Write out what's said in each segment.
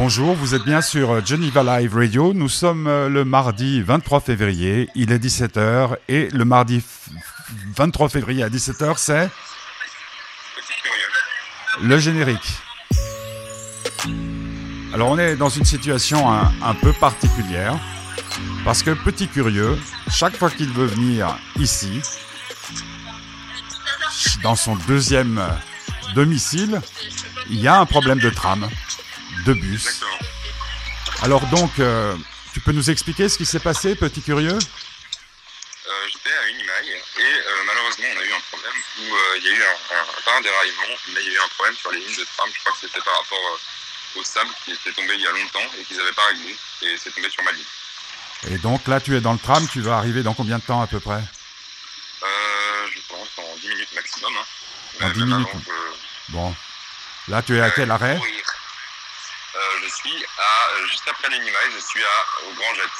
Bonjour, vous êtes bien sur Geneva Live Radio. Nous sommes euh, le mardi 23 février, il est 17h et le mardi 23 février à 17h, c'est le générique. Alors on est dans une situation un, un peu particulière parce que petit curieux, chaque fois qu'il veut venir ici, dans son deuxième domicile, il y a un problème de tram de bus. Alors donc, euh, tu peux nous expliquer ce qui s'est passé, petit curieux? Euh, J'étais à Unimail et euh, malheureusement on a eu un problème où il y a eu un, pas un déraillement, mais il y a eu un problème sur les lignes de tram. Je crois que c'était par rapport au sable qui était tombé il y a longtemps et qu'ils n'avaient pas réglé et c'est tombé sur ma ligne. Et donc là tu es dans le tram, tu vas arriver dans combien de temps à peu près? Je pense en 10 minutes maximum. Hein. En 10 minutes Bon. Là tu es à quel arrêt? Je suis à, euh, juste après l'Animal, je suis à, au Grand Jet.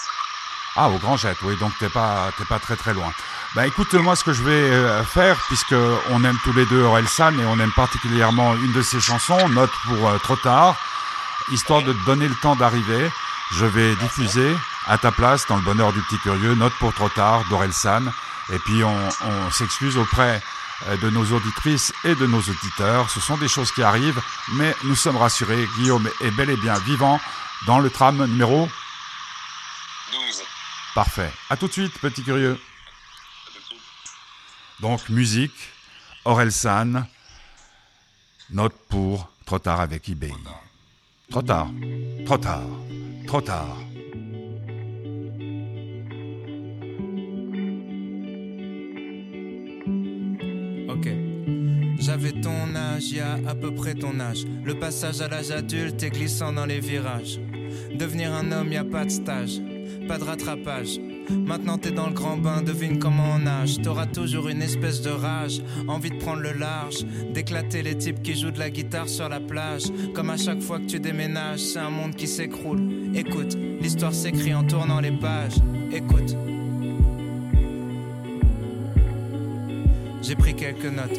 Ah, au Grand Jet, oui, donc t'es pas, t'es pas très très loin. Bah écoute, moi ce que je vais euh, faire, puisque on aime tous les deux Orelsan et on aime particulièrement une de ses chansons, Note pour trop tard, histoire de te donner le temps d'arriver, je vais diffuser à ta place, dans le bonheur du petit curieux, Note pour trop tard d'Orelsan, et puis on, on s'excuse auprès euh, de nos auditrices et de nos auditeurs. Ce sont des choses qui arrivent, mais nous sommes rassurés. Guillaume est bel et bien vivant dans le tram numéro 12. Parfait. À tout de suite, petit curieux. Donc, musique, Orelsan, note pour Trop tard avec eBay. Trop tard, trop tard, trop tard. J'avais ton âge, y à peu près ton âge. Le passage à l'âge adulte est glissant dans les virages. Devenir un homme, y a pas de stage, pas de rattrapage. Maintenant t'es dans le grand bain, devine comment on nage. T'auras toujours une espèce de rage, envie de prendre le large, d'éclater les types qui jouent de la guitare sur la plage. Comme à chaque fois que tu déménages, c'est un monde qui s'écroule. Écoute, l'histoire s'écrit en tournant les pages. Écoute. J'ai pris quelques notes.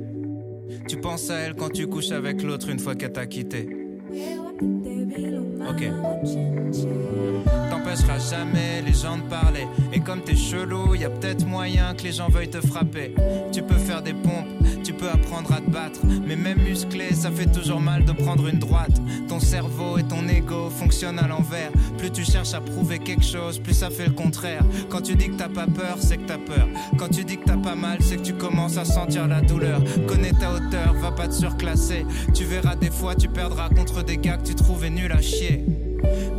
Tu penses à elle quand tu couches avec l'autre une fois qu'elle t'a quitté. Ok. T'empêcheras jamais les gens de parler. Et comme t'es chelou, y a peut-être moyen que les gens veuillent te frapper. Tu peux faire des pompes, peux apprendre à te battre. Mais même musclé, ça fait toujours mal de prendre une droite. Ton cerveau et ton ego fonctionnent à l'envers. Plus tu cherches à prouver quelque chose, plus ça fait le contraire. Quand tu dis que t'as pas peur, c'est que t'as peur. Quand tu dis que t'as pas mal, c'est que tu commences à sentir la douleur. Connais ta hauteur, va pas te surclasser. Tu verras des fois, tu perdras contre des gars que tu trouvais nuls à chier.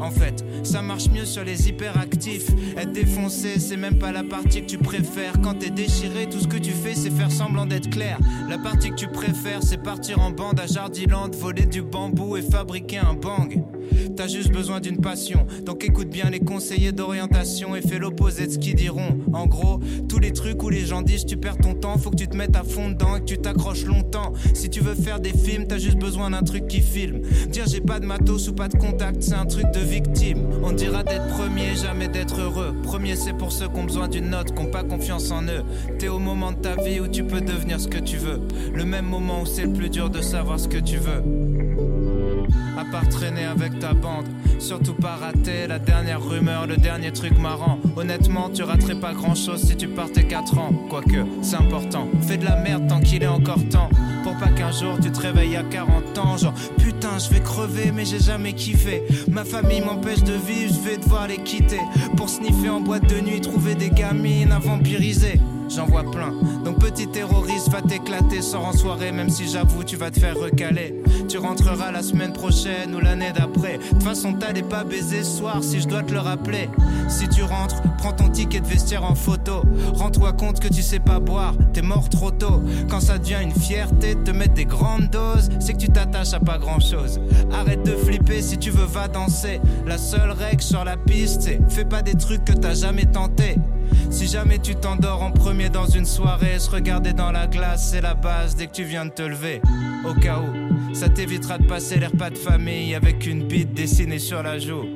En fait, ça marche mieux sur les hyperactifs. Être défoncé, c'est même pas la partie que tu préfères. Quand t'es déchiré, tout ce que tu fais, c'est faire semblant d'être clair. La partie que tu préfères, c'est partir en bande à Jardiland, voler du bambou et fabriquer un bang. T'as juste besoin d'une passion, donc écoute bien les conseillers d'orientation et fais l'opposé de ce qu'ils diront. En gros, tous les trucs où les gens disent tu perds ton temps, faut que tu te mettes à fond dedans et que tu t'accroches longtemps. Si tu veux faire des films, t'as juste besoin d'un truc qui filme. Dire j'ai pas de matos ou pas de contact, c'est un truc de victime. On dira d'être premier, jamais d'être heureux. Premier, c'est pour ceux qui ont besoin d'une note, qui ont pas confiance en eux. T'es au moment de ta vie où tu peux devenir ce que tu veux. Le même moment où c'est le plus dur de savoir ce que tu veux. À part traîner avec ta bande, surtout pas rater la dernière rumeur, le dernier truc marrant. Honnêtement, tu raterais pas grand chose si tu partais 4 ans. Quoique, c'est important. Fais de la merde tant qu'il est encore temps. Pour pas qu'un jour tu te réveilles à 40 ans. Genre, putain, je vais crever, mais j'ai jamais kiffé. Ma famille m'empêche de vivre, je vais devoir les quitter. Pour sniffer en boîte de nuit, trouver des gamines à vampiriser j'en vois plein. Donc petit terroriste, va t'éclater, sors en soirée, même si j'avoue, tu vas te faire recaler. Tu rentreras la semaine prochaine ou l'année d'après. De toute façon, t'allais pas baiser ce soir si je dois te le rappeler. Si tu rentres, prends ton ticket de vestiaire en photo. Rends-toi compte que tu sais pas boire, t'es mort trop tôt. Quand ça devient une fierté de te mettre des grandes doses, c'est que tu t'attaches à pas grand chose. Arrête de flipper si tu veux, va danser. La seule règle sur la piste, c'est fais pas des trucs que t'as jamais tenté. Si jamais tu t'endors en premier dans une soirée, se regarder dans la glace, c'est la base dès que tu viens de te lever. Au cas où, ça t'évitera de passer l'air pas de famille avec une bite dessinée sur la joue.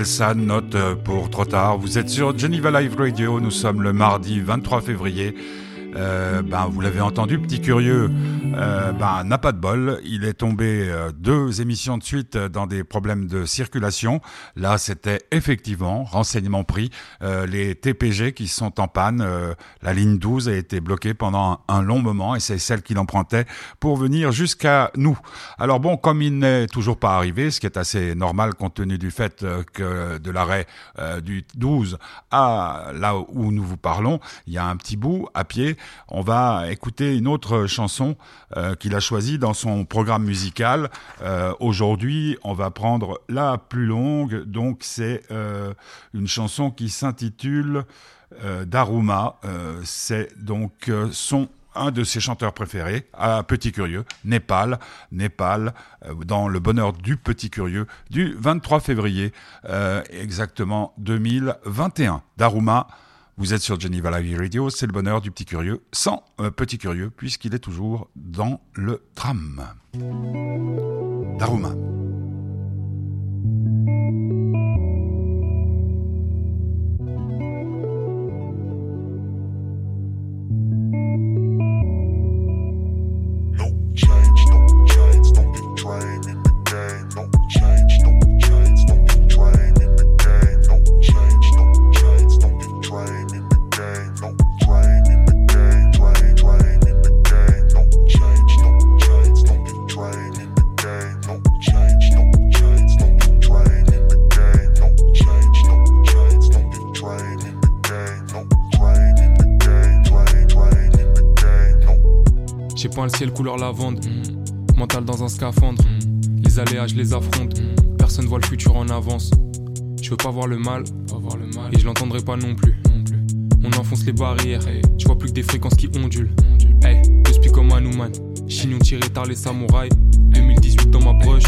Orelsan, note pour trop tard. Vous êtes sur Geneva Live Radio, nous sommes le mardi 23 février. Euh, ben, vous l'avez entendu, petit curieux, euh, ben, n'a pas de bol. Il est tombé euh, deux émissions de suite dans des problèmes de circulation. Là, c'était effectivement, renseignement pris, euh, les TPG qui sont en panne. Euh, la ligne 12 a été bloquée pendant un, long moment et c'est celle qui l'empruntait pour venir jusqu'à nous. Alors bon, comme il n'est toujours pas arrivé, ce qui est assez normal compte tenu du fait que de l'arrêt du 12 à là où nous vous parlons, il y a un petit bout à pied on va écouter une autre chanson euh, qu'il a choisie dans son programme musical. Euh, aujourd'hui, on va prendre la plus longue, donc c'est euh, une chanson qui s'intitule Daruma. c'est donc son un de ses chanteurs préférés, à Petit Curieux, Népal, Népal, dans le bonheur du Petit Curieux, du 23 février, exactement 2021. Daruma, vous êtes sur Geneva Live Radio, c'est le bonheur du Petit Curieux, sans euh, Petit Curieux, puisqu'il est toujours dans le tram. Daruma. Couleur lavande. Mental dans un scaphandre. Les aléas, je les affronte. Personne voit le futur en avance. Je veux pas voir le mal, et je l'entendrai pas non plus. On enfonce les barrières, tu vois plus que des fréquences qui ondulent. Hey, je suis comme Hanuman, chignon tiré tard les samouraïs. 2018 dans ma broche,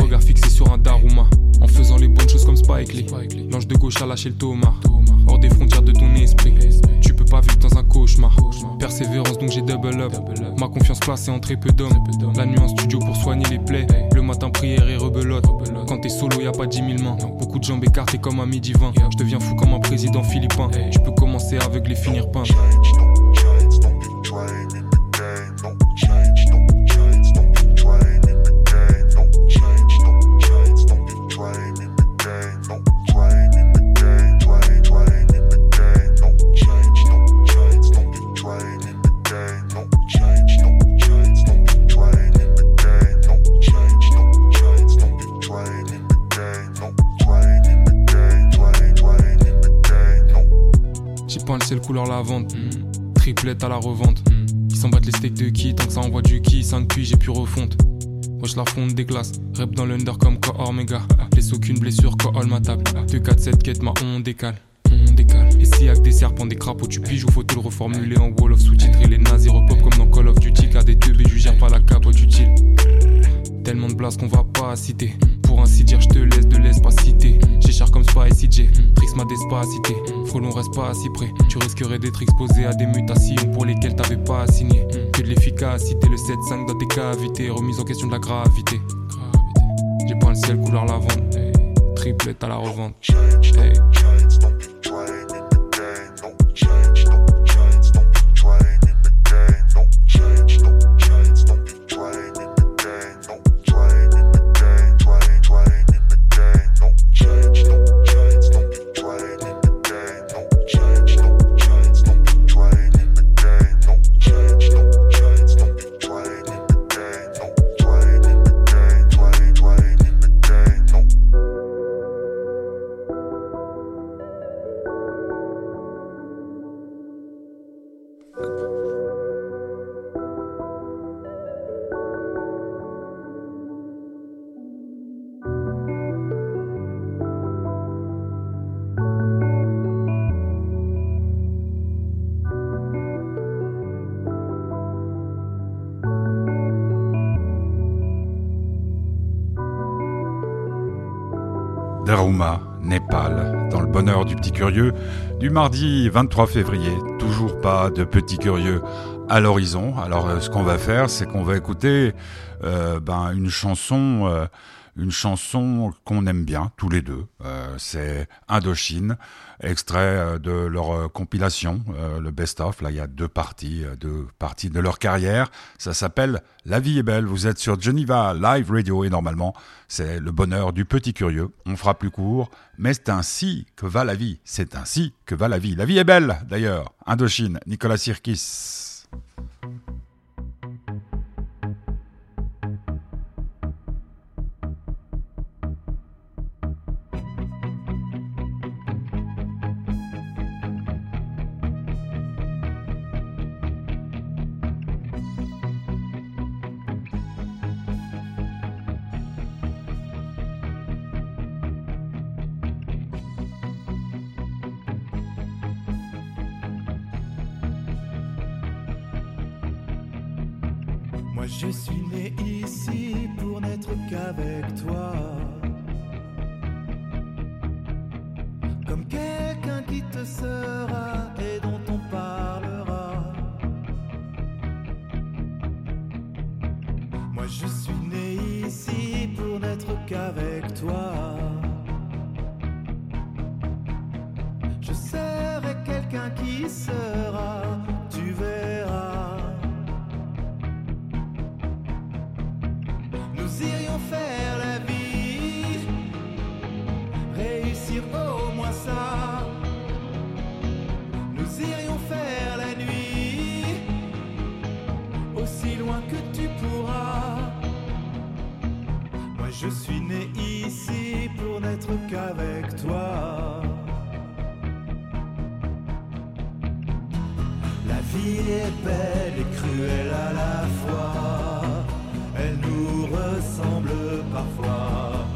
regard fixé sur un Daruma. En faisant les bonnes choses comme Spike Lee. L'ange de gauche a lâché le Thomas. Hors des frontières de ton esprit. Pas vivre dans un cauchemar. Persévérance donc j'ai double up. Ma confiance placée en très peu d'hommes. La nuit en studio pour soigner les plaies. Le matin prière et rebelote. Quand t'es solo y a pas dix mille mains. Beaucoup de jambes écartées comme un midi 20. Je deviens fou comme un président philippin. Tu peux commencer avec les finir peints. Couleur lavande. Mm. Triplette à la revente. Qui s'en battent les steaks de qui? Tant que ça envoie du qui 5 puis j'ai pu refonte. Moi je la fonde des glaces. Rep dans l'under comme Ko Omega. Laisse aucune blessure, Ko ma table. 2 4 7 quête, ma on décale. On décale. Et si avec des serpents, des crapauds, tu piges ou faut te le reformuler en Wall of sous-titré. Les nazis repop comme dans Call of Duty. Car des teubés, je gère pas la capote utile. Tellement de blases qu'on va pas citer. Pour ainsi dire, je te laisse de l'espacité. J'ai cher comme Spicy J. Trix ma despacité. Frelon reste pas si près. Tu risquerais d'être exposé à des mutations pour lesquelles t'avais pas signé. Que de l'efficacité, le 7-5 dans tes cavités. Remise en question de la gravité. J'ai pas le ciel couleur lavande. Triplette à la revente. Népal, dans le bonheur du petit curieux, du mardi 23 février. Toujours pas de petit curieux à l'horizon. Alors euh, ce qu'on va faire, c'est qu'on va écouter euh, ben, une chanson euh, une chanson qu'on aime bien tous les deux. C'est Indochine, extrait euh, de leur euh, compilation, le best-of. Là, il y a deux parties, deux parties de leur carrière. Ça s'appelle La vie est belle. Vous êtes sur Geneva Live Radio et normalement, c'est le bonheur du petit curieux. On fera plus court, mais c'est ainsi que va la vie. C'est ainsi que va la vie. La vie est belle, d'ailleurs. Indochine, Nicolas Sirkis. je suis né ici pour n'être qu'avec toi. vie est belle et cruelle à la fois. Elle nous ressemble parfois.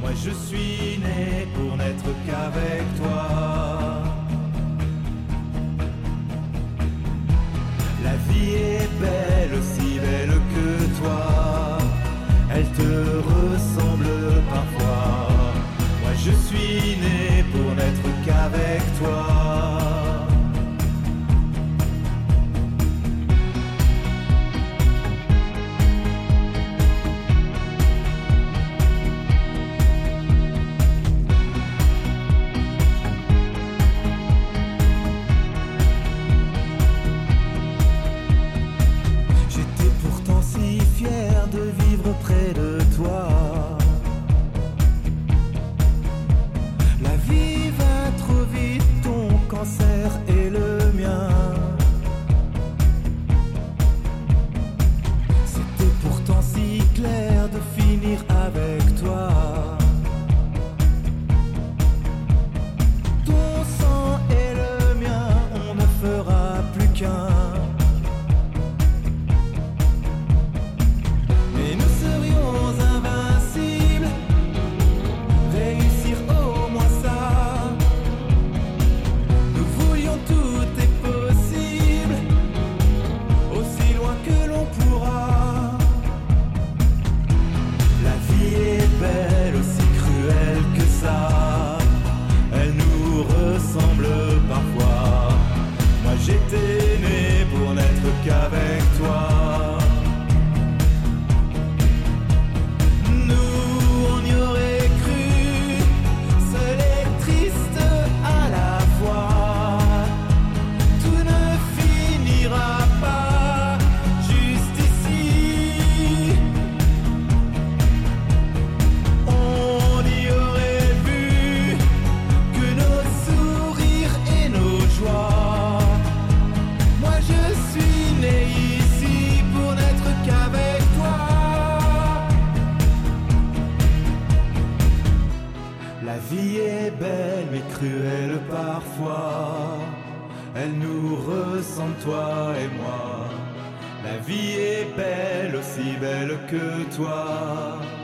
Moi je suis né pour n'être qu'avec toi. La vie est belle, aussi belle que toi. Elle te ressemble. imkan belle que toi.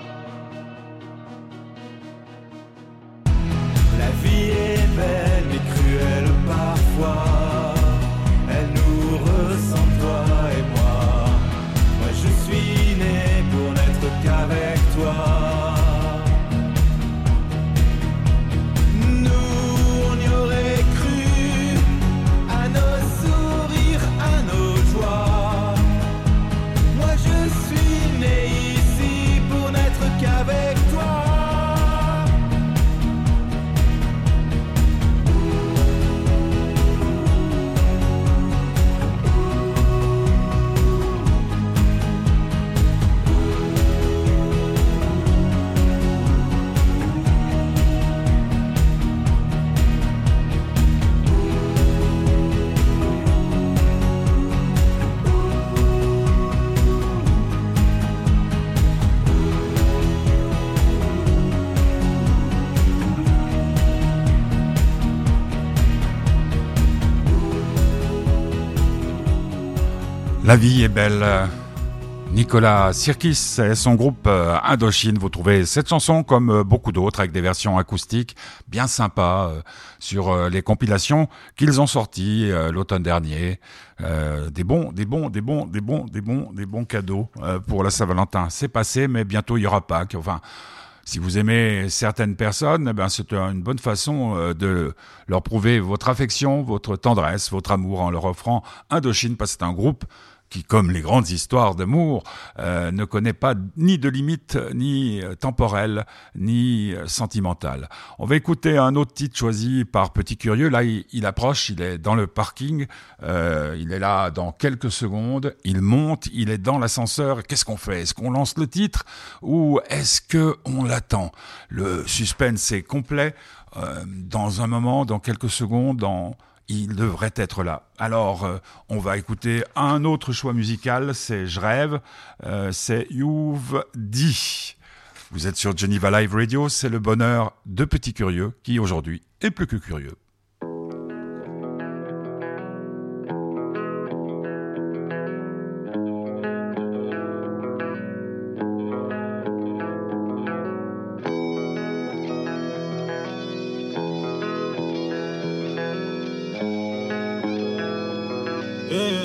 La vie est belle. Nicolas Sirkis et son groupe euh, Indochine, vous trouvez cette chanson comme euh, beaucoup d'autres avec des versions acoustiques bien sympas euh, sur les compilations qu'ils ont sorties l'automne dernier. Des bons, des bons, des bons, des bons, des bons, des bons cadeaux pour la Saint-Valentin. C'est passé, mais bientôt il y aura Pâques. Enfin, si vous aimez certaines personnes, eh ben, c'est une bonne façon de leur prouver votre affection, votre tendresse, votre amour en leur offrant Indochine, parce que c'est un groupe qui, comme les grandes histoires d'amour, euh, ne connaît pas ni de limites, ni euh, temporelles, ni euh, sentimentales. On va écouter un autre titre choisi par Petit Curieux. Là, il, approche, il est dans le parking, il est là dans quelques secondes, il monte, il est dans l'ascenseur. Qu'est-ce qu'on fait? Est-ce qu'on lance le titre ou est-ce que on l'attend? Le suspense est complet. dans un moment, dans quelques secondes, dans il devrait être là. Alors, euh, on va écouter un autre choix musical, c'est Je rêve, euh, c'est You've dit. Vous êtes sur Geneva Live Radio, c'est le bonheur de petits curieux qui aujourd'hui est plus que curieux. Hey.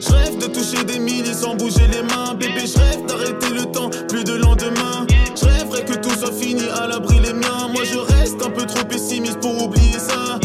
Je rêve de toucher des milliers sans bouger les mains. Bébé, je rêve d'arrêter le temps, plus de lendemain. Je rêverais que tout soit fini à l'abri les miens. Moi, je reste un peu trop pessimiste pour oublier ça.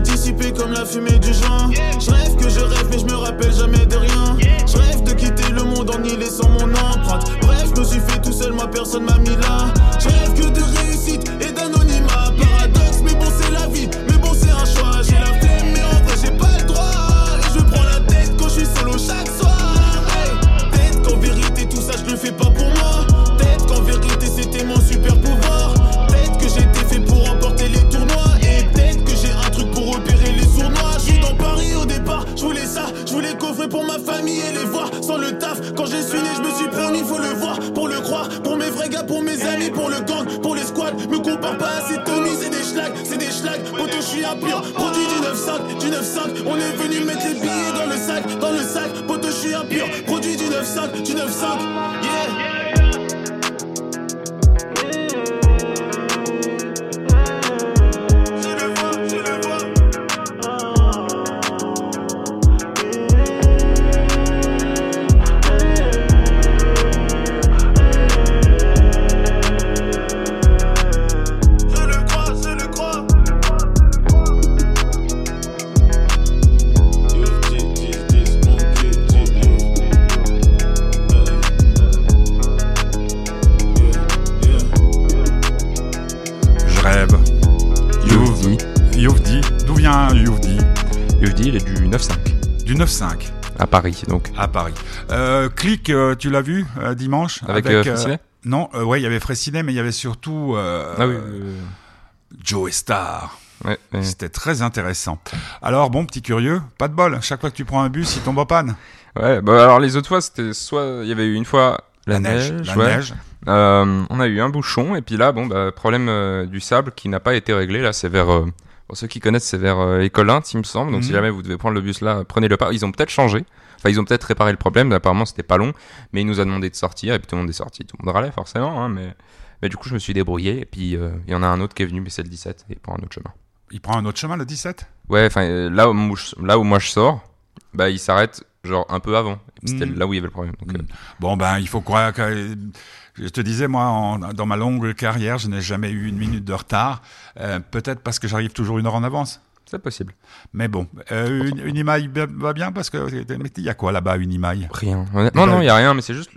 dissipé comme la fumée du joint. Je rêve que je rêve, mais je me rappelle jamais de rien. Je rêve de quitter le monde en y laissant mon empreinte. Bref, je me suis fait tout seul, moi personne m'a mis là. Je rêve que de réussite et d'un c'est Tommy, c'est des schlags, c'est des schlags. Poto, je suis à pire, produit du 9-5, du 9-5. On est venu mettre les billets dans le sac, dans le sac. Poto, je suis à pire, produit du 9-5, du 9-5. Yeah! Paris, donc. À Paris. Euh, Click, euh, tu l'as vu euh, dimanche? Avec, avec euh, Non, ouais, il y avait Fraissinet, mais il y avait surtout ah oui, Joe Star. Ouais, C'était très intéressant. Alors bon, petit curieux, pas de bol. Chaque fois que tu prends un bus, il tombe en panne. Ouais, bah alors les autres fois, c'était soit il y avait eu une fois la, neige, la neige. on a eu un bouchon et puis là, bon, bah, problème du sable qui n'a pas été réglé. Là, c'est vers pour ceux qui connaissent, c'est vers Écolint, il me semble. Donc si mhm. jamais vous devez prendre le bus là, prenez le pas. Ils ont peut-être changé. Enfin, ils ont peut-être réparé le problème, apparemment c'était pas long, mais il nous a demandé de sortir, et puis tout le monde est sorti. Tout le monde râlait forcément, hein, mais, mais du coup je me suis débrouillé, et puis euh, il y en a un autre qui est venu, mais c'est le 17, et pour un autre chemin. Il prend un autre chemin, le 17 Ouais, enfin, euh, là, où je- là où moi je sors, bah, il s'arrête genre un peu avant. C'était Mhm. là où il y avait le problème. Donc, euh, Bon, ben, il faut croire que. Je te disais, moi, en- dans ma longue carrière, je n'ai jamais eu une minute de retard. Euh, Peut-être parce que j'arrive toujours une heure en avance. c'est possible. Mais bon, euh, une, une va- bien parce que. Mais il y a quoi là-bas, une imaille? Rien. Honnêtement, non, il y a rien, mais c'est juste.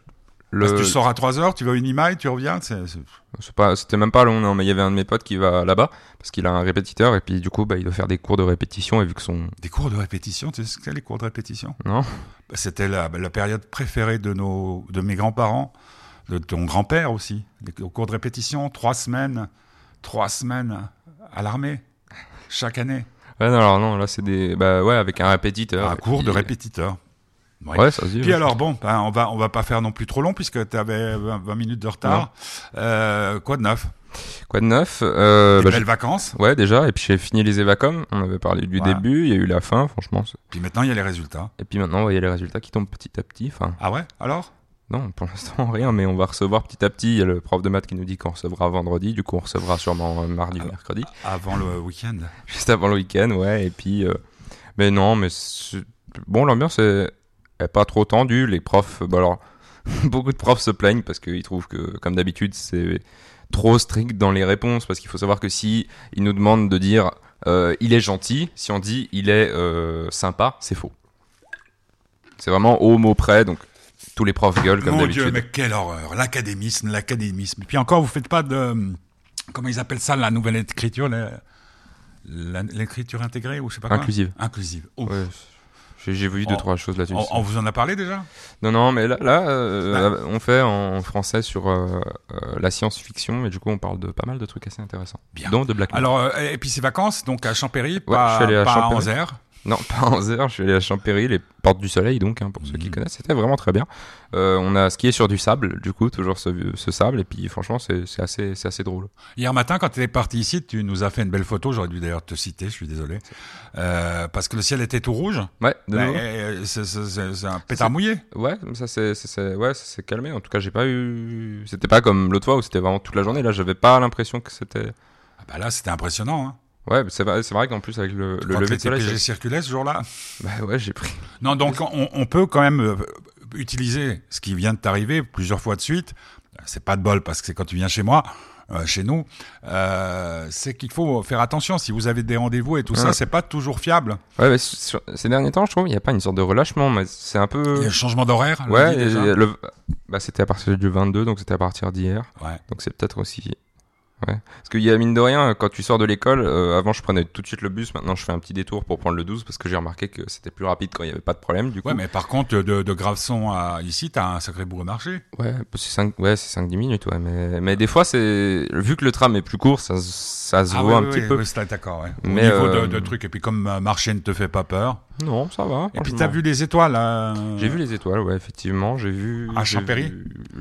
Le... Parce que tu sors à 3 heures, tu vas à une imaille, tu reviens. c'était même pas long, non, mais il y avait un de mes potes qui va là-bas parce qu'il a un répétiteur et puis du coup, bah, il doit faire des cours de répétition et vu que son. Des cours de répétition, tu sais ce que c'est les cours de répétition? Non Bah, C'était la, la période préférée de, nos, de mes grands-parents, de ton grand-père aussi. Les cours de répétition, trois semaines, trois semaines à l'armée, chaque année. Ouais, non, alors non, là c'est des. Bah ouais, avec un répétiteur. un cours de répétiteur. Ouais. Ouais, ça se dit. Puis ouais. alors, bon, ben, on va on va pas faire non plus trop long puisque tu avais 20, 20 minutes de retard. Euh, quoi de neuf? Quoi de neuf? Euh, Des bah, belles vacances. Ouais, déjà, et puis j'ai fini les évacom, on avait parlé du Ouais. début, il y a eu la fin, franchement. Puis maintenant, il y a les résultats. Et puis maintenant, il y a les résultats qui tombent petit à petit. Enfin, Ah ouais? Alors? Non, pour l'instant, rien, mais on va recevoir petit à petit. Il y a le prof de maths qui nous dit qu'on recevra vendredi, du coup, on recevra sûrement euh, mardi ou Ah. mercredi, Avant le week-end. juste avant le week-end, ouais, et puis. euh, Mais non, mais. Bon, l'ambiance est... est pas trop tendue, les profs. Bah alors, beaucoup de profs se plaignent parce qu'ils trouvent que, comme d'habitude, c'est trop strict dans les réponses, parce qu'il faut savoir que si ils nous demandent de dire euh, il est gentil, si on dit il est euh, sympa, c'est faux. C'est vraiment au mot près, donc tous les profs gueulent comme Mon Dieu, d'habitude. mais quelle horreur L'académisme, l'académisme. Et puis encore, vous faites pas de... Comment ils appellent ça, la nouvelle écriture L'écriture intégrée ou je sais pas quoi Inclusive. Inclusive. Ouais, j'ai vu deux On- trois choses là-dessus. On, on vous en a parlé déjà? Non non, mais là, là euh, on fait en français sur euh, euh, la science-fiction, et du coup on parle de pas mal de trucs assez intéressants, Bien. dont de Black Mirror. Alors, euh, et puis ces vacances, donc à Champéry, Ouais, pas, je suis allé à pas à Champéry. Anzère. Non, pas en Zère, je suis allé à Champéry, les portes du soleil, donc, hein, pour ceux qui Mhm. connaissent, c'était vraiment très bien. Euh, on a skié sur du sable, du coup, toujours ce, ce sable, et puis franchement, c'est assez, drôle. Hier matin, quand tu es parti ici, tu nous as fait une belle photo. J'aurais dû d'ailleurs te citer, je suis désolé. Euh, parce que le ciel était tout rouge. Ouais, euh, c'est- un pétard mouillé. Ouais, ça s'est ça s'est- ouais, ça s'est calmé. En tout cas, j'ai pas eu. C'était pas comme l'autre fois où c'était vraiment toute la journée. Là, j'avais pas l'impression que c'était. Ah bah là, c'était impressionnant. Hein. Ouais, c'est vrai, vrai qu'en plus, avec le, le lever de soleil. TPG circulaient ce jour-là? Bah ouais, j'ai pris. Non, donc on, on peut quand même euh, utiliser ce qui vient de t'arriver plusieurs fois de suite. C'est pas de bol parce que c'est quand tu viens chez moi, euh, chez nous, euh, c'est qu'il faut faire attention. Si vous avez des rendez-vous et tout ça, Ouais. c'est pas toujours fiable. Ouais, mais sur- ces derniers temps, je trouve, il n'y a pas une sorte de relâchement, mais c'est un peu. Il y a le changement d'horaire. Ouais, le... bah, c'était à partir du 22, donc c'était à partir d'hier. Ouais. Donc c'est peut-être aussi. Ouais. Parce qu'il y a mine de rien, quand tu sors de l'école, euh, avant je prenais tout de suite le bus, maintenant je fais un petit détour pour prendre le 12 parce que j'ai remarqué que c'était plus rapide quand il n'y avait pas de problème du coup. Ouais, mais par contre, de, de Graveson à ici, t'as un sacré bout au marché. Ouais, c'est 5, ouais, c'est 5-10 minutes, ouais. Mais, mais des fois, c'est. Vu que le tram est plus court, ça, se- ça se Ah voit un petit peu. d'accord. Au Mais, niveau euh, de, de trucs. Et puis comme euh, marcher ne te fait pas peur. Non, ça va. Et puis t'as vu les étoiles. euh, J'ai vu les étoiles, ouais, effectivement. J'ai vu. À Champéry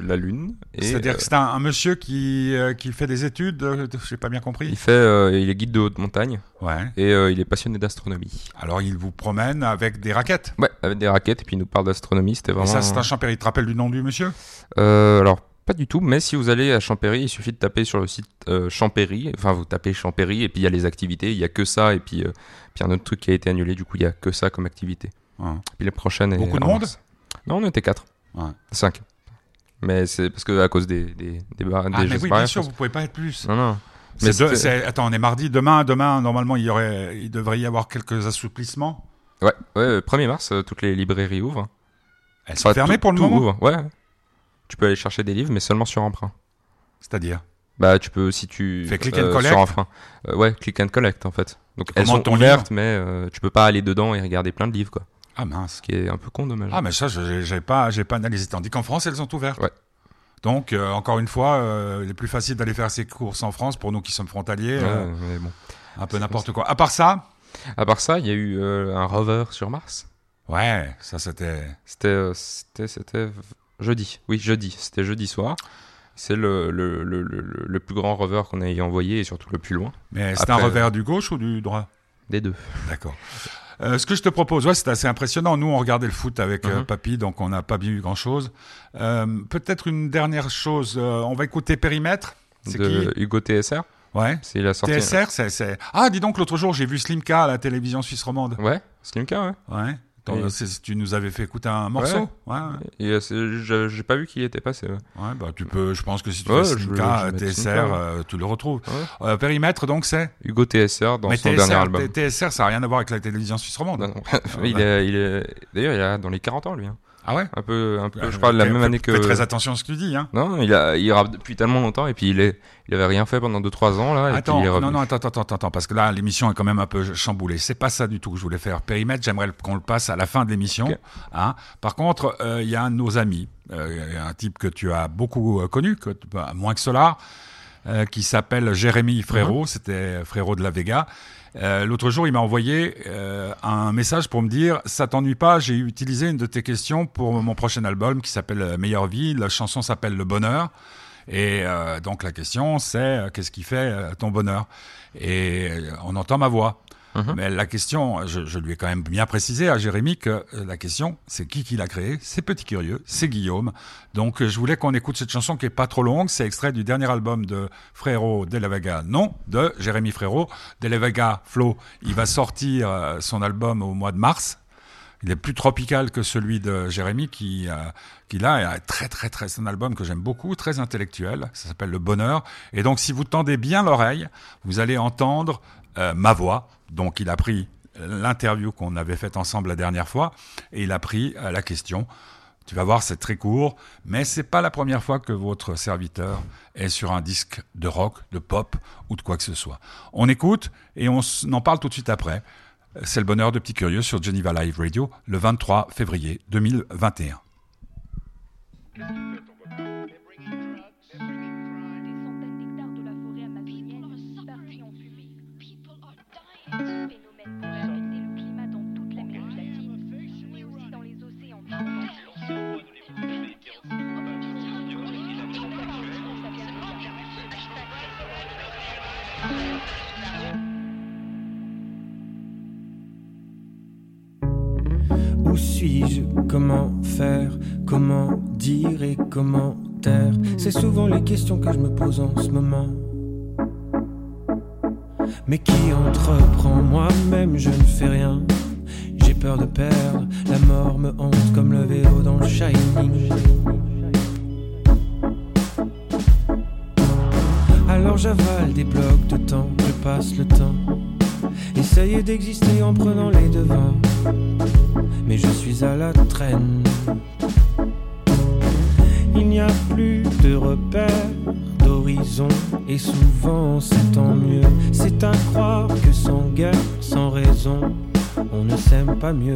La Lune. et, C'est-à-dire euh, que c'est un, un monsieur qui, euh, qui fait des études, j'ai pas bien compris. Il fait. il est guide de haute montagne Ouais. et il est passionné d'astronomie. Alors il vous promène avec des raquettes. Ouais, avec des raquettes et puis il nous parle d'astronomie. C'était Et vraiment. ça, c'est un Champéry. Tu te rappelles du nom du monsieur? Euh, alors, pas du tout, mais si vous allez à Champéry, il suffit de taper sur le site euh, Champéry. Enfin, vous tapez Champéry et puis il y a les activités. Il y a que ça et puis, euh, puis un autre truc qui a été annulé. Du coup, il y a que ça comme activité. Ouais. Puis la prochaine est Beaucoup de en monde mars. Non, on était 4. Ouais. 5. Mais c'est parce que à cause des, des, des, bar- des Ah, mais oui, bien sûr, vous pouvez pas être plus. Non, non. Mais c'est- attends, on est mardi. Demain, demain, normalement, il y aurait, il devrait y avoir quelques assouplissements. Ouais, ouais, euh, 1er mars, euh, toutes les librairies ouvrent. Elles sont Enfin, fermées tout- pour le moment. ouvre. Ouais. Tu peux aller chercher des livres, mais seulement sur emprunt. C'est-à-dire Bah, tu peux, si tu. Fais click and collect Sur emprunt. Euh, ouais, click and collect, en fait. Donc, elles Comment sont ton ouvertes, mais euh, tu peux pas aller dedans et regarder plein de livres, quoi. Ah mince. Ce qui est un peu con, dommage. Ah mais ça, j'ai pas, j'ai pas analysé. Tandis qu'en France, elles sont ouvertes. Ouais. Donc, euh, encore une fois, euh, il est plus facile d'aller faire ses courses en France pour nous qui sommes frontaliers. Ouais, euh, mais bon. un peu n'importe quoi. À part ça, À part ça, il y a eu euh, un rover sur Mars. ouais, ça c'était. C'était, euh, c'était, c'était jeudi. Oui, jeudi. C'était jeudi soir. C'est le, le, le, le, plus grand rover qu'on ait envoyé et surtout le plus loin. Mais c'est un Après- revers du gauche ou du droit? Des deux. D'accord. Euh, ce que je te propose, ouais, c'est assez impressionnant. Nous, on regardait le foot avec euh, Mhm. Papy, donc on n'a pas vu grand-chose. Euh, Peut-être une dernière chose. euh, on va écouter Périmètre. C'est qui? Hugo TSR. Ouais. C'est il a sorti. TSR, c'est, c'est. Ah, dis donc, l'autre jour, j'ai vu Slimka à la télévision suisse romande. Ouais, Slimka, ouais. Ouais. Oui. tu nous avais fait écouter un morceau. Ouais. ouais. Euh, j'ai pas vu qui y était passé. ouais. Ouais, bah tu peux. Je pense que si tu Ouais, fais je- Slimka, je vais mettre TSR, euh, tu le retrouves. Euh, périmètre, donc c'est. Hugo TSR dans Mais son TSR, dernier album. TSR, ça n'a rien à voir avec la télévision suisse romande. Non. il est, il. D'ailleurs, il est dans les 40 ans, lui. hein. Ah ouais. Un peu, un peu Euh, je crois, de la même année que. Fais très attention à ce que tu dis, hein. Non, il a, il rappe depuis tellement longtemps et puis il est, il avait rien fait pendant 2-3 ans là. Et Attends, puis il est revenu. non, non, attends, attends, attends, parce que là, l'émission est quand même un peu chamboulée. C'est pas ça du tout que je voulais faire. Périmètre, j'aimerais qu'on le passe à la fin de l'émission. Hein. Par contre, euh, il y a un de nos amis, euh, un type que tu as beaucoup euh, connu, que, bah, moins que Solar, euh, qui s'appelle Jérémy Frérot. C'était Frérot de la Vega. Euh, L'autre jour, il m'a envoyé euh, un message pour me dire ça t'ennuie pas J'ai utilisé une de tes questions pour mon prochain album qui s'appelle euh, Meilleure vie. La chanson s'appelle Le Bonheur. Et euh, donc la question, c'est qu'est-ce qui fait ton bonheur? Et on entend ma voix. Mhm. Mais la question, je, lui ai quand même bien précisé à Jérémy que euh, la question, c'est qui qui l'a créé? C'est Petit Curieux, c'est Guillaume. Donc euh, je voulais qu'on écoute cette chanson qui est pas trop longue. C'est extrait du dernier album de Frérot de la Vega, non, de Jérémy Frérot. De la Vega, Flo, il va sortir euh, son album au mois de mars. Il est plus tropical que celui de Jérémy qui, euh, qui là est très très très c'est un album que j'aime beaucoup, très intellectuel. Ça s'appelle Le Bonheur. Et donc si vous tendez bien l'oreille, vous allez entendre euh, ma voix. Donc il a pris l'interview qu'on avait faite ensemble la dernière fois et il a pris euh, la question. Tu vas voir, c'est très court, mais c'est pas la première fois que votre serviteur est sur un disque de rock, de pop ou de quoi que ce soit. On écoute et on en parle tout de suite après. C'est le bonheur de Petit Curieux sur Geneva Live Radio le 23 février 2021. Comment faire Comment dire et comment taire? C'est souvent les questions que je me pose en ce moment. Mais qui entreprend Moi-même, je ne fais rien. J'ai peur de perdre. La mort me hante comme le vélo dans le Shining. Alors j'avale des blocs de temps, je passe le temps. Essayer d'exister en prenant les devants mais je suis à la traîne. Il n'y a plus de repères, d'horizon, et souvent c'est tant mieux. C'est à croire que sans guerre, sans raison, on ne s'aime pas mieux.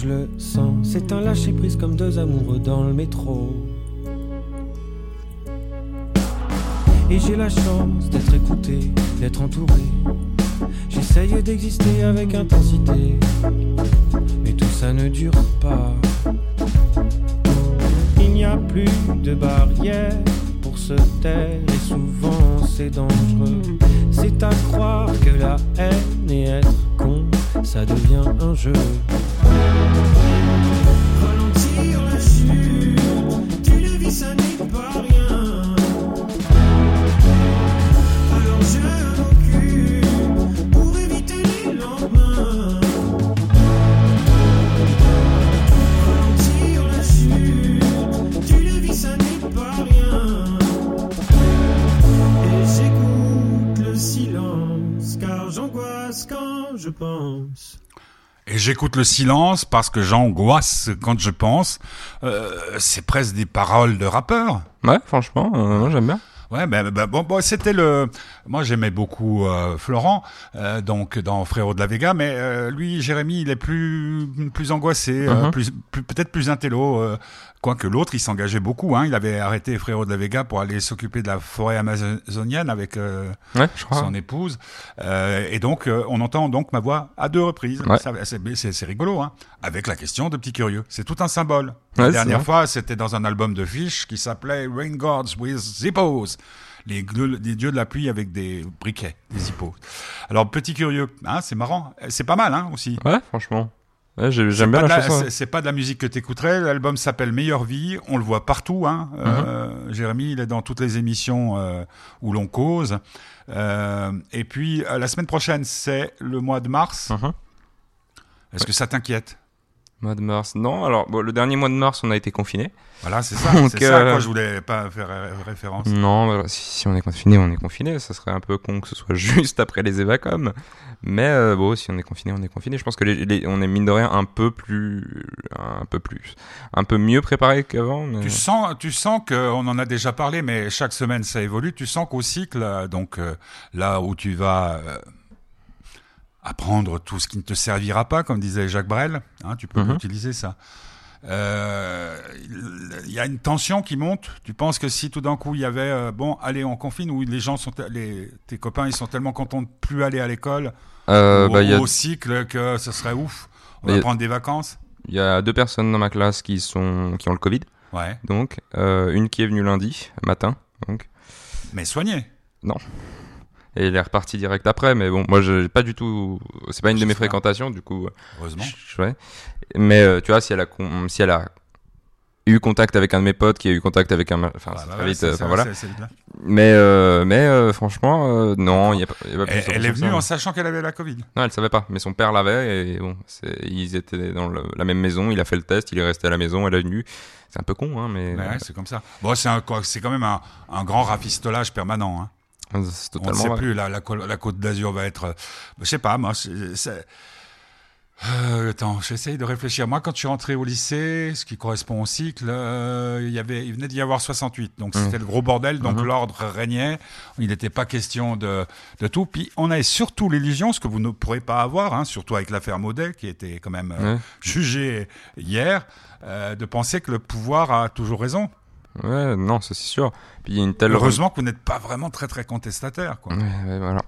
Je le sens. C'est un lâcher prise comme deux amoureux dans le métro. Et j'ai la chance d'être écouté, d'être entouré. J'essaye d'exister avec intensité, mais tout ça ne dure pas. Il n'y a plus de barrière pour se taire, et souvent c'est dangereux. C'est à croire que la haine et être con, ça devient un jeu. Et j'écoute le silence parce que j'angoisse quand je pense. Euh, c'est presque des paroles de rappeur. Ouais, franchement, euh, j'aime bien. Ouais, ben, ben, bon, bon, c'était le. Moi, j'aimais beaucoup euh, Florent, euh, donc dans Frérot de la Vega, mais euh, lui, Jérémy, il est plus plus angoissé, euh, Mhm. plus, plus- peut-être plus intello. euh, Quoique l'autre, il s'engageait beaucoup. Hein, il avait arrêté Frérot de la Vega pour aller s'occuper de la forêt amazonienne avec euh, Ouais, je crois. son épouse. Euh, et donc, euh, on entend donc ma voix à deux reprises. Ouais. C'est rigolo, hein. Avec la question de Petit Curieux. C'est tout un symbole. La Ouais, dernière fois, c'était dans un album de Fish qui s'appelait Rain Gods with Zippos. Les, dieux de la pluie avec des briquets, des zippos. Alors, Petit Curieux, hein, c'est marrant. C'est pas mal, hein, aussi. Ouais, franchement. Ouais, j'aime bien la la- chanson. c'est- pas de la musique que t'écouterais. L'album s'appelle Meilleure Vie. On le voit partout. Hein. Euh, Jérémy, il est dans toutes les émissions euh, où l'on cause. Euh, et puis la semaine prochaine, c'est le mois de mars. Mhm. Est-ce que ça t'inquiète? Mois de mars. Non, alors, bon, le dernier mois de mars, on a été confinés. Voilà, c'est ça. C'est ça à euh, quoi je voulais pas faire ré- référence. Non, si, si on est confiné, on est confiné. Ça serait un peu con que ce soit juste après les évacom. Mais euh, bon, si on est confiné, on est confiné. Je pense que les, les- on est mine de rien un peu plus, un peu plus, un peu mieux préparé qu'avant. mais- Tu sens, tu sens qu'on en a déjà parlé, mais chaque semaine ça évolue. Tu sens qu'au cycle, euh, donc euh, là où tu vas euh, apprendre tout ce qui ne te servira pas, comme disait Jacques Brel, hein, tu peux Mhm. utiliser ça. Euh, Il y a une tension qui monte. Tu penses que si tout d'un coup il y avait euh, bon, allez, on confine, où les gens sont, les, tes copains, ils sont tellement contents de plus aller à l'école Euh, ou bah, a au cycle que ce serait ouf. On Bah, va a- prendre des vacances. Il y a deux personnes dans ma classe qui sont qui ont le Covid, Ouais, donc une qui est venue lundi matin, donc mais soigné. Et elle est repartie direct après. Mais bon, moi j'ai pas du tout, c'est pas une de mes fréquentations, du coup. Heureusement. je- ouais. Mais euh, tu vois, si elle a con- si elle a eu contact avec un de mes potes qui a eu contact avec un, enfin bah très vite, euh, enfin, voilà. Mais euh, mais euh, franchement, euh, non, il y a pas. il y a pas plus Elle, est venue en sachant qu'elle avait la Covid. Non, elle savait pas, mais son père l'avait et bon, ils étaient dans le- la même maison, il a fait le test, il est resté à la maison, elle est venue. C'est un peu con, hein, mais Ouais, c'est comme ça. Bon, c'est c'est quand même un, un grand rafistolage permanent. Hein. C'est On ne sait vrai. plus. La, la, côte- la côte d'Azur va être. euh, je sais pas, moi. c'est- Euh, attends, j'essaye de réfléchir. Moi, quand je suis rentré au lycée, ce qui correspond au cycle, euh, il, y avait, il venait d'y avoir 68. Donc, Mhm. c'était le gros bordel. Donc, Mhm. l'ordre régnait. Il n'était pas question de, de tout. Puis, on avait surtout l'illusion, ce que vous ne pourrez pas avoir, hein, surtout avec l'affaire Maudet, qui était quand même euh, jugée hier, de penser que le pouvoir a toujours raison. Ouais, non, ça c'est sûr. Puis il y a une telle. Heureusement que vous n'êtes pas vraiment très, très contestataire. Quoi. Ouais, ouais, voilà.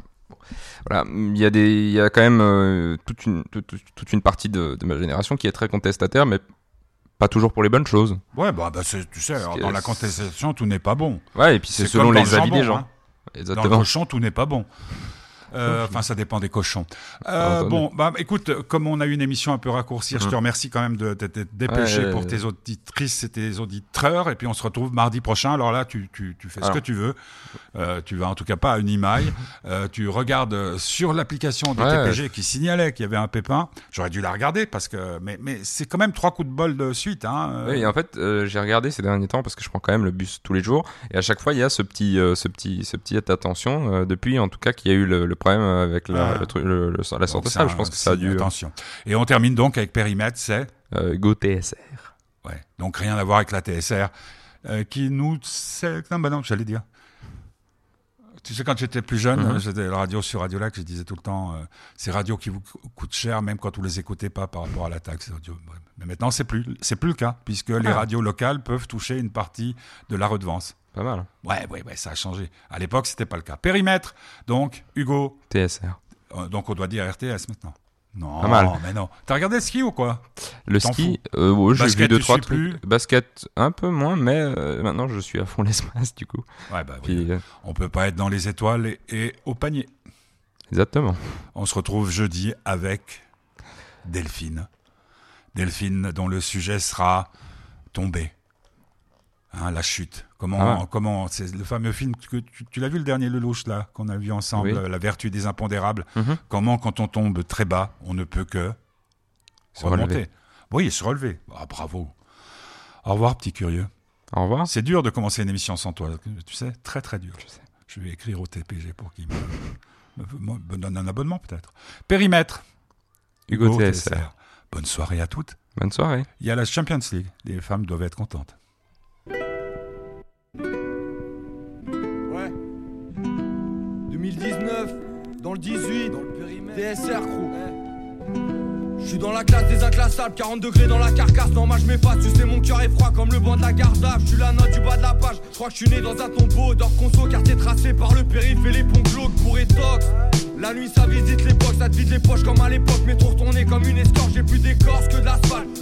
Voilà, il y a des, il y a quand même euh, toute une, toute, toute une partie de, de ma génération qui est très contestataire, mais pas toujours pour les bonnes choses. Ouais, bah, bah, tu sais, alors, que dans la contestation, tout n'est pas bon. Ouais, et puis c'est selon les le avis jambon, des gens. hein. Dans le cochon, tout n'est pas bon. Euh, Enfin, ça dépend des cochons. Euh, bon, bah, écoute, comme on a eu une émission un peu raccourcie, je Mhm. te remercie quand même de t'être dépêché pour euh, tes auditrices et tes auditeurs. Et puis, on se retrouve mardi prochain. Alors là, tu, tu, tu fais ce que tu veux. Tu vas en tout cas pas à une. Euh, tu regardes sur l'application des. TPG qui signalait qu'il y avait un pépin. J'aurais dû la regarder parce que, mais, mais c'est quand même trois coups de bol de suite. Hein. Oui, et en fait, euh, j'ai regardé ces derniers temps parce que je prends quand même le bus tous les jours, et à chaque fois, il y a ce petit, euh, ce petit, ce petit attention euh, depuis, en tout cas, qu'il y a eu le, le problème avec la, Ah. le truc, le- le- la Donc, de c'est Je pense que ça a dû. euh, Attention. Et on termine donc avec périmètre, c'est Euh, Go TSR. ouais. Donc rien à voir avec la TSR euh, qui nous c'est non bah non, j'allais dire. Tu sais quand j'étais plus jeune, euh, j'étais la radio sur Radio Lac, je disais tout le temps euh, ces radios qui vous co- coûtent cher même quand vous les écoutez pas par rapport à la taxe radio. Mais maintenant c'est plus c'est plus le cas puisque les Ah. radios locales peuvent toucher une partie de la redevance. Pas mal. hein. Ouais, ouais, ouais, ça a changé. À l'époque, c'était pas le cas. Périmètre, donc, Hugo, TSR. euh, donc on doit dire RTS maintenant. Non, Pas mal. mais non. T'as regardé le ski ou quoi? Le ski, euh, ouais, j'ai vu deux trois trucs. Basket, un peu moins, mais euh, maintenant je suis à fond l'espace du coup. Ouais, bah oui. Puis, euh, On peut pas être dans les étoiles et, et au panier. exactement. On se retrouve jeudi avec Delphine. Delphine, dont le sujet sera tomber. Hein, la chute. Comment, Ah. comment, c'est le fameux film que tu, tu l'as vu le dernier Lelouch là qu'on a vu ensemble, Oui. La vertu des impondérables. Mhm. Comment, quand on tombe très bas, on ne peut que Se remonter. relever. Oui, se relever. Ah, bravo. Au revoir, petit curieux. Au revoir. C'est dur de commencer une émission sans toi, tu sais, très très dur. Je sais. Je vais écrire au TPG pour qu'il me, donne un abonnement peut-être. Périmètre. Hugo Hugo TSR. Bonne soirée à toutes. Bonne soirée. Il y a la Champions League. Les femmes doivent être contentes. 2019, dans le 18, dans le périmètre. DSR crew. Je suis dans la classe des inclassables, 40 degrés dans la carcasse. Non, moi je m'efface, tu sais, mon cœur est froid comme le banc de la garde Je suis la note du bas de la page. Je crois que je suis né dans un tombeau d'or conso, quartier tracé par le périph' et les ponts glauques pour étox. La nuit ça visite l'époque, ça te vide les poches comme à l'époque. Mais trop retourné comme une escorte, j'ai plus d'écorce que de.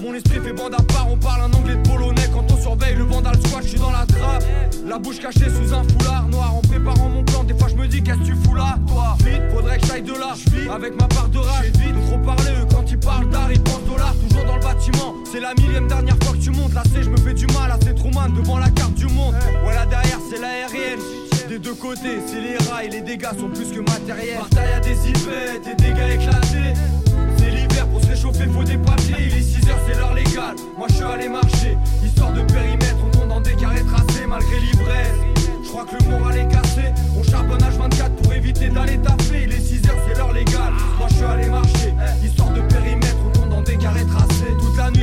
Mon esprit fait bande à part, on parle un anglais de polonais. Quand on surveille le vandal squat, je suis dans la trappe. La bouche cachée sous un foulard noir en préparant mon plan. Des fois je me dis qu'est-ce que tu fous là, toi? Faudrait que j'aille de là. Je avec ma part de rage. vite, trop parler eux quand ils parlent d'art, ils pensent dollars. Toujours dans le bâtiment. C'est la millième dernière fois que tu montes. Là c'est, je me fais du mal, là c'est Truman devant la carte du monde. Ouais là derrière c'est l'aérienne. Des deux côtés, c'est les rails, les dégâts sont plus que matériels. Terre y'a des yvettes, des dégâts éclatés. C'est l'hiver pour se réchauffer, faut des papiers. Il est 6h, c'est l'heure légale. Moi je suis allé marcher, histoire de périmètre, on tombe dans des carrés tracés malgré l'ivresse. Je crois que le moral est cassé. On charbonne H24 pour éviter d'aller taper. Il est 6h, c'est l'heure légale. Moi je suis allé marcher, histoire de périmètre,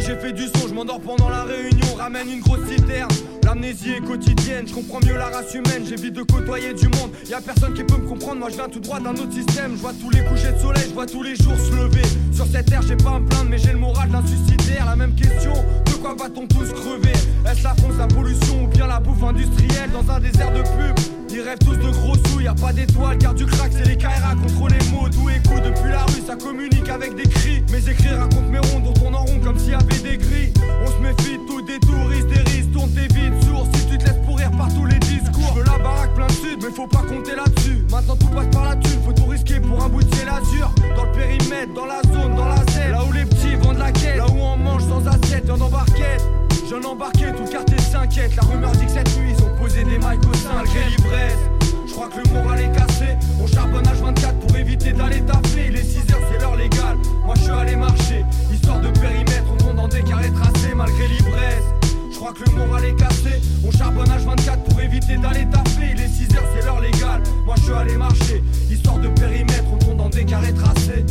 j'ai fait du son, je m'endors pendant la réunion. Ramène une grosse citerne. L'amnésie est quotidienne, je comprends mieux la race humaine, j'évite de côtoyer du monde. Y a personne qui peut me comprendre, moi je viens tout droit d'un autre système. Je vois tous les couchers de soleil, je vois tous les jours se lever. Sur cette terre, j'ai pas à me plaindre, mais j'ai le moral d'un suicidaire. La même question, de quoi va-t-on tous crever? Est-ce la fonce, la pollution ou bien la bouffe industrielle? Dans un désert de pub ils rêvent tous de gros sous, y a pas d'étoiles car du crack c'est les KRA contre les mots. D'où écoute depuis la rue, ça communique avec des cris. Mes écrits racontent mes ronds dont on en rond comme s'il y avait des grilles On se méfie de tout des touristes, des risques, tourne tes vides sourds Si tu te laisses pourrir par tous les discours. Je veux la baraque plein de sud mais faut pas compter là-dessus. Maintenant tout passe par la thune, faut tout risquer pour un bout de ciel azur. Dans le périmètre, dans la zone, dans la scène. Là où les petits vendent la quête, là où on mange sans assiette, y'en embarquette J'en embarqué, tout le quartier s'inquiète. La rumeur dit que cette nuit ils ont posé des mics au sein malgré l'ivresse. Je crois que le moral est cassé. On charbonne H24 pour éviter d'aller taper. Les 6h c'est l'heure légale. Moi je suis allé marcher, histoire de périmètre. On tombe dans des carrés tracés malgré l'ivresse. Je crois que le moral est cassé. On charbonne H24 pour éviter d'aller taper. Les 6h c'est l'heure légale. Moi je suis allé marcher, histoire de périmètre. On tombe dans des carrés tracés.